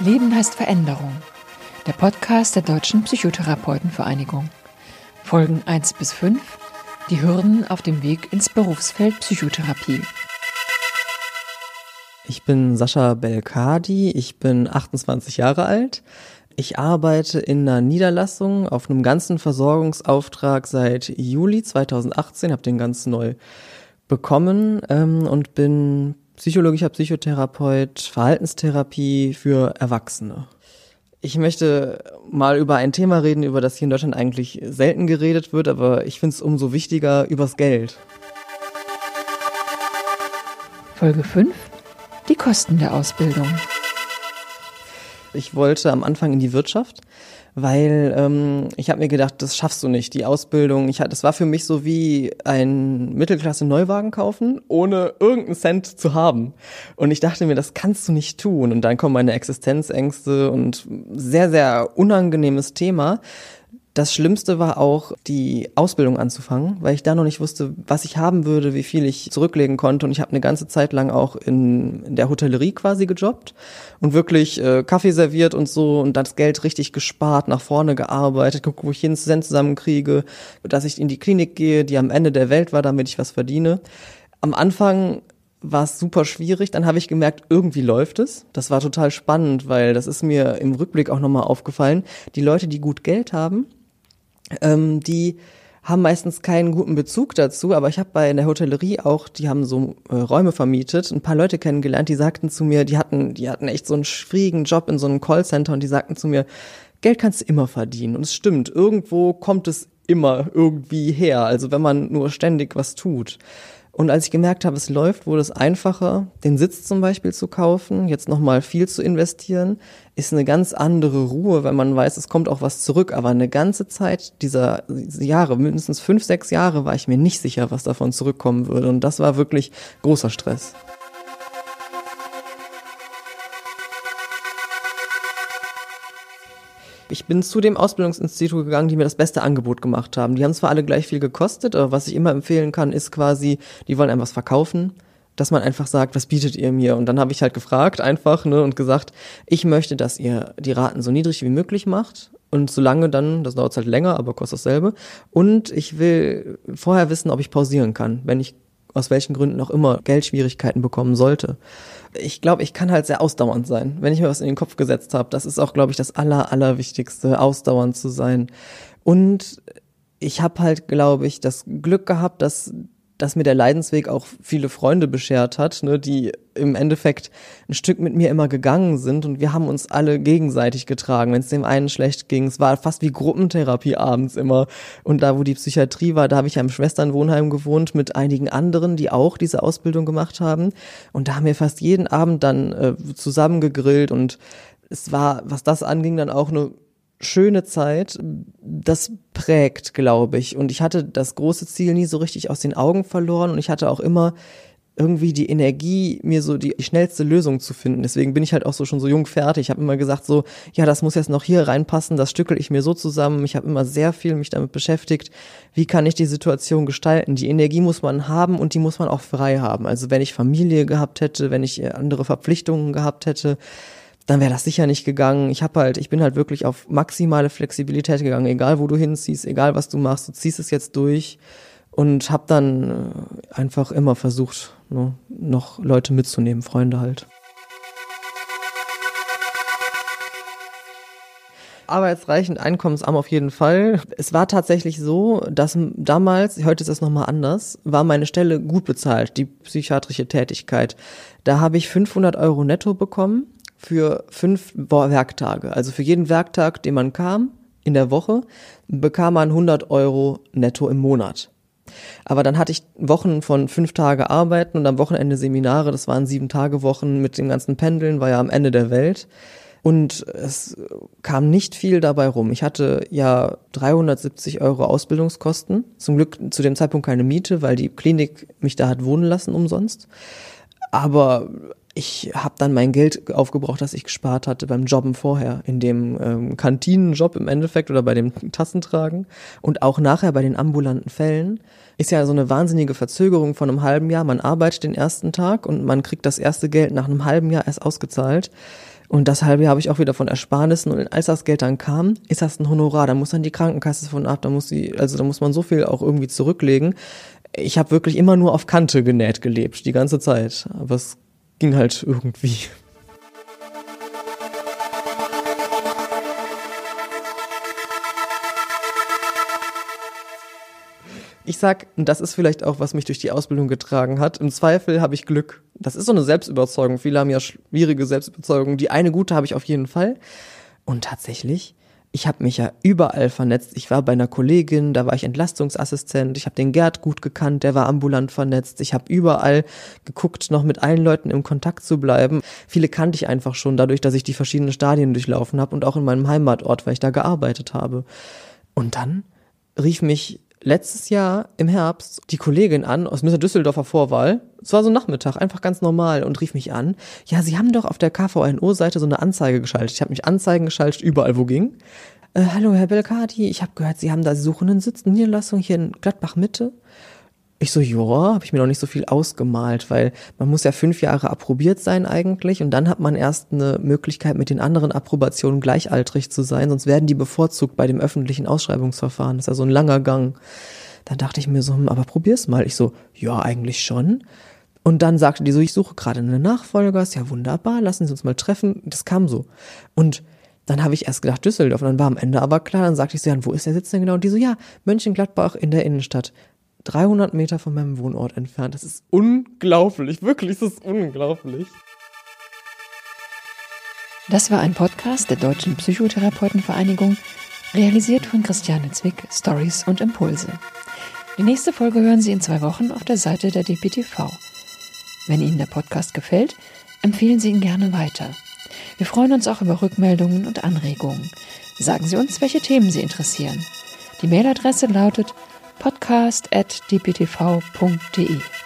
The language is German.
Leben heißt Veränderung. Der Podcast der Deutschen Psychotherapeutenvereinigung. Folgen 1 bis 5. Die Hürden auf dem Weg ins Berufsfeld Psychotherapie. Ich bin Sascha Belkadi, ich bin 28 Jahre alt. Ich arbeite in einer Niederlassung auf einem ganzen Versorgungsauftrag seit Juli 2018, habe den ganz neu bekommen ähm, und bin psychologischer Psychotherapeut, Verhaltenstherapie für Erwachsene. Ich möchte mal über ein Thema reden, über das hier in Deutschland eigentlich selten geredet wird, aber ich finde es umso wichtiger, übers Geld. Folge 5. Die Kosten der Ausbildung. Ich wollte am Anfang in die Wirtschaft, weil ähm, ich habe mir gedacht, das schaffst du nicht, die Ausbildung. Ich, das war für mich so wie ein Mittelklasse-Neuwagen kaufen, ohne irgendeinen Cent zu haben. Und ich dachte mir, das kannst du nicht tun. Und dann kommen meine Existenzängste und sehr, sehr unangenehmes Thema. Das Schlimmste war auch, die Ausbildung anzufangen, weil ich da noch nicht wusste, was ich haben würde, wie viel ich zurücklegen konnte. Und ich habe eine ganze Zeit lang auch in, in der Hotellerie quasi gejobbt und wirklich äh, Kaffee serviert und so und das Geld richtig gespart, nach vorne gearbeitet, guck, wo ich jeden Cent zusammenkriege, dass ich in die Klinik gehe, die am Ende der Welt war, damit ich was verdiene. Am Anfang war es super schwierig. Dann habe ich gemerkt, irgendwie läuft es. Das war total spannend, weil das ist mir im Rückblick auch nochmal aufgefallen. Die Leute, die gut Geld haben, ähm, die haben meistens keinen guten Bezug dazu, aber ich habe bei der Hotellerie auch, die haben so äh, Räume vermietet, ein paar Leute kennengelernt, die sagten zu mir, die hatten, die hatten echt so einen schwierigen Job in so einem Callcenter und die sagten zu mir, Geld kannst du immer verdienen. Und es stimmt, irgendwo kommt es immer irgendwie her, also wenn man nur ständig was tut. Und als ich gemerkt habe, es läuft, wurde es einfacher, den Sitz zum Beispiel zu kaufen, jetzt nochmal viel zu investieren, ist eine ganz andere Ruhe, wenn man weiß, es kommt auch was zurück. Aber eine ganze Zeit dieser Jahre, mindestens fünf, sechs Jahre, war ich mir nicht sicher, was davon zurückkommen würde. Und das war wirklich großer Stress. Ich bin zu dem Ausbildungsinstitut gegangen, die mir das beste Angebot gemacht haben. Die haben zwar alle gleich viel gekostet, aber was ich immer empfehlen kann, ist quasi, die wollen einem was verkaufen dass man einfach sagt, was bietet ihr mir? Und dann habe ich halt gefragt einfach ne, und gesagt, ich möchte, dass ihr die Raten so niedrig wie möglich macht. Und solange dann, das dauert halt länger, aber kostet dasselbe. Und ich will vorher wissen, ob ich pausieren kann, wenn ich aus welchen Gründen auch immer Geldschwierigkeiten bekommen sollte. Ich glaube, ich kann halt sehr ausdauernd sein, wenn ich mir was in den Kopf gesetzt habe. Das ist auch, glaube ich, das Aller, Allerwichtigste, ausdauernd zu sein. Und ich habe halt, glaube ich, das Glück gehabt, dass dass mir der Leidensweg auch viele Freunde beschert hat, ne, die im Endeffekt ein Stück mit mir immer gegangen sind und wir haben uns alle gegenseitig getragen. Wenn es dem einen schlecht ging, es war fast wie Gruppentherapie abends immer. Und da, wo die Psychiatrie war, da habe ich ja im Schwesternwohnheim gewohnt mit einigen anderen, die auch diese Ausbildung gemacht haben. Und da haben wir fast jeden Abend dann äh, zusammen gegrillt und es war, was das anging, dann auch eine schöne Zeit, das prägt, glaube ich. Und ich hatte das große Ziel nie so richtig aus den Augen verloren und ich hatte auch immer irgendwie die Energie, mir so die schnellste Lösung zu finden. Deswegen bin ich halt auch so schon so jung fertig. Ich habe immer gesagt so, ja, das muss jetzt noch hier reinpassen, das stückel ich mir so zusammen. Ich habe immer sehr viel mich damit beschäftigt, wie kann ich die Situation gestalten. Die Energie muss man haben und die muss man auch frei haben. Also wenn ich Familie gehabt hätte, wenn ich andere Verpflichtungen gehabt hätte, dann wäre das sicher nicht gegangen. Ich habe halt, ich bin halt wirklich auf maximale Flexibilität gegangen, egal wo du hinziehst, egal was du machst, du ziehst es jetzt durch und habe dann äh, einfach immer versucht, ne, noch Leute mitzunehmen, Freunde halt. arbeitsreichend einkommensarm auf jeden Fall. Es war tatsächlich so, dass damals, heute ist es nochmal anders, war meine Stelle gut bezahlt, die psychiatrische Tätigkeit. Da habe ich 500 Euro netto bekommen für fünf Werktage. Also für jeden Werktag, den man kam in der Woche, bekam man 100 Euro netto im Monat. Aber dann hatte ich Wochen von fünf Tage arbeiten und am Wochenende Seminare. Das waren sieben Tage Wochen mit dem ganzen Pendeln, war ja am Ende der Welt. Und es kam nicht viel dabei rum. Ich hatte ja 370 Euro Ausbildungskosten. Zum Glück zu dem Zeitpunkt keine Miete, weil die Klinik mich da hat wohnen lassen umsonst. Aber ich habe dann mein Geld aufgebraucht, das ich gespart hatte beim Jobben vorher, in dem ähm, Kantinenjob im Endeffekt oder bei dem Tassentragen und auch nachher bei den ambulanten Fällen. Ist ja so eine wahnsinnige Verzögerung von einem halben Jahr. Man arbeitet den ersten Tag und man kriegt das erste Geld nach einem halben Jahr erst ausgezahlt. Und das halbe Jahr habe ich auch wieder von Ersparnissen und als das Geld dann kam, ist das ein Honorar, da muss dann die Krankenkasse von ab, da muss die, also da muss man so viel auch irgendwie zurücklegen. Ich habe wirklich immer nur auf Kante genäht gelebt, die ganze Zeit. Aber es ging halt irgendwie. Ich sag, das ist vielleicht auch, was mich durch die Ausbildung getragen hat. Im Zweifel habe ich Glück. Das ist so eine Selbstüberzeugung. Viele haben ja schwierige Selbstüberzeugungen. Die eine gute habe ich auf jeden Fall. Und tatsächlich, ich habe mich ja überall vernetzt. Ich war bei einer Kollegin, da war ich Entlastungsassistent. Ich habe den Gerd gut gekannt, der war ambulant vernetzt. Ich habe überall geguckt, noch mit allen Leuten im Kontakt zu bleiben. Viele kannte ich einfach schon, dadurch, dass ich die verschiedenen Stadien durchlaufen habe und auch in meinem Heimatort, weil ich da gearbeitet habe. Und dann rief mich letztes Jahr im Herbst die Kollegin an aus Mr. Düsseldorfer Vorwahl. Es war so ein Nachmittag, einfach ganz normal und rief mich an. Ja, Sie haben doch auf der KVNO-Seite so eine Anzeige geschaltet. Ich habe mich Anzeigen geschaltet, überall wo ging. Äh, hallo, Herr Belkati, ich habe gehört, Sie haben da Sie suchen einen Sitz, Niederlassung hier in Gladbach Mitte. Ich so, ja, habe ich mir noch nicht so viel ausgemalt, weil man muss ja fünf Jahre approbiert sein eigentlich und dann hat man erst eine Möglichkeit, mit den anderen Approbationen gleichaltrig zu sein, sonst werden die bevorzugt bei dem öffentlichen Ausschreibungsverfahren. Das ist ja so ein langer Gang. Dann dachte ich mir so, hm, aber probier's mal. Ich so, ja, eigentlich schon. Und dann sagte die so, ich suche gerade einen Nachfolger, ist ja wunderbar, lassen Sie uns mal treffen. Das kam so. Und dann habe ich erst gedacht Düsseldorf und dann war am Ende aber klar, dann sagte ich so, ja, wo ist der Sitz denn genau? Und die so, ja, Mönchengladbach in der Innenstadt. 300 Meter von meinem Wohnort entfernt. Das ist unglaublich, wirklich, das ist unglaublich. Das war ein Podcast der Deutschen Psychotherapeutenvereinigung, realisiert von Christiane Zwick, Stories und Impulse. Die nächste Folge hören Sie in zwei Wochen auf der Seite der DPTV. Wenn Ihnen der Podcast gefällt, empfehlen Sie ihn gerne weiter. Wir freuen uns auch über Rückmeldungen und Anregungen. Sagen Sie uns, welche Themen Sie interessieren. Die Mailadresse lautet podcast.dptv.de.